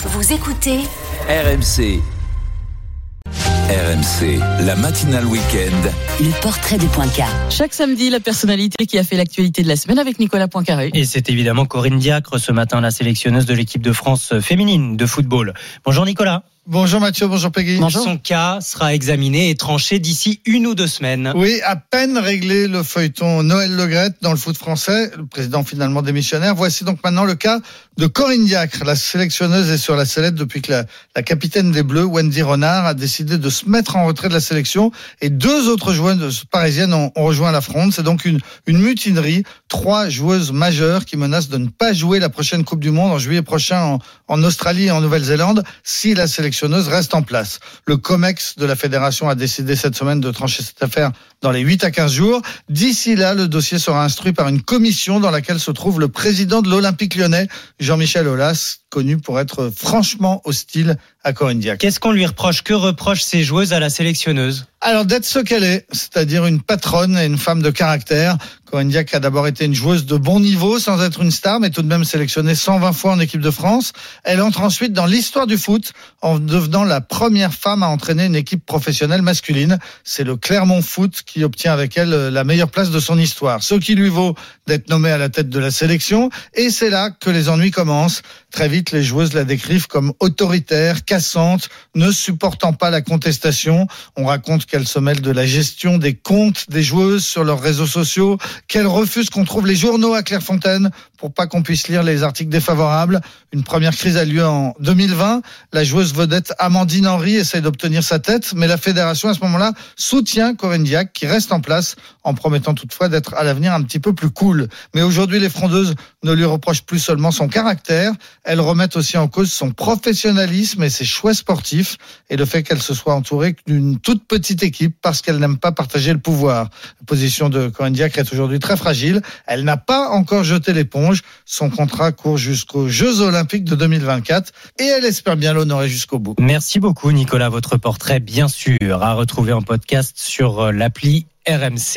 Vous écoutez RMC. RMC, la matinale week-end. le portrait de Poincaré. Chaque samedi, la personnalité qui a fait l'actualité de la semaine avec Nicolas Poincaré. Et c'est évidemment Corinne Diacre ce matin, la sélectionneuse de l'équipe de France féminine de football. Bonjour Nicolas. Bonjour Mathieu, bonjour Peggy. Bonjour. Son cas sera examiné et tranché d'ici une ou deux semaines. Oui, à peine réglé le feuilleton Noël Legrette dans le foot français, le président finalement démissionnaire. Voici donc maintenant le cas de Corinne Diacre. La sélectionneuse est sur la sellette depuis que la, la capitaine des Bleus, Wendy Renard, a décidé de se mettre en retrait de la sélection et deux autres joueuses parisiennes ont, ont rejoint la fronde. C'est donc une, une mutinerie. Trois joueuses majeures qui menacent de ne pas jouer la prochaine Coupe du Monde en juillet prochain en, en Australie et en Nouvelle-Zélande si la reste en place. Le COMEX de la fédération a décidé cette semaine de trancher cette affaire dans les 8 à 15 jours. D'ici là, le dossier sera instruit par une commission dans laquelle se trouve le président de l'Olympique lyonnais, Jean-Michel Aulas, connu pour être franchement hostile à Corinne Diacre. Qu'est-ce qu'on lui reproche Que reprochent ces joueuses à la sélectionneuse? Alors d'être ce qu'elle est, c'est-à-dire une patronne et une femme de caractère. Corinne a d'abord été une joueuse de bon niveau sans être une star, mais tout de même sélectionnée 120 fois en équipe de France. Elle entre ensuite dans l'histoire du foot en devenant la première femme à entraîner une équipe professionnelle masculine. C'est le Clermont Foot qui obtient avec elle la meilleure place de son histoire. Ce qui lui vaut d'être nommée à la tête de la sélection. Et c'est là que les ennuis commencent. Très vite, les joueuses la décrivent comme autoritaire, ne supportant pas la contestation. On raconte qu'elle se mêle de la gestion des comptes des joueuses sur leurs réseaux sociaux, qu'elle refuse qu'on trouve les journaux à Clairefontaine pour pas qu'on puisse lire les articles défavorables. Une première crise a lieu en 2020. La joueuse vedette Amandine Henry essaye d'obtenir sa tête, mais la fédération à ce moment-là soutient Corinne Diac qui reste en place en promettant toutefois d'être à l'avenir un petit peu plus cool. Mais aujourd'hui, les frondeuses ne lui reprochent plus seulement son caractère, elles remettent aussi en cause son professionnalisme et ses choix sportifs et le fait qu'elle se soit entourée d'une toute petite équipe parce qu'elle n'aime pas partager le pouvoir. La position de Corinne Diacre est aujourd'hui très fragile. Elle n'a pas encore jeté l'éponge. Son contrat court jusqu'aux Jeux Olympiques de 2024 et elle espère bien l'honorer jusqu'au bout. Merci beaucoup Nicolas, votre portrait bien sûr à retrouver en podcast sur l'appli RMC.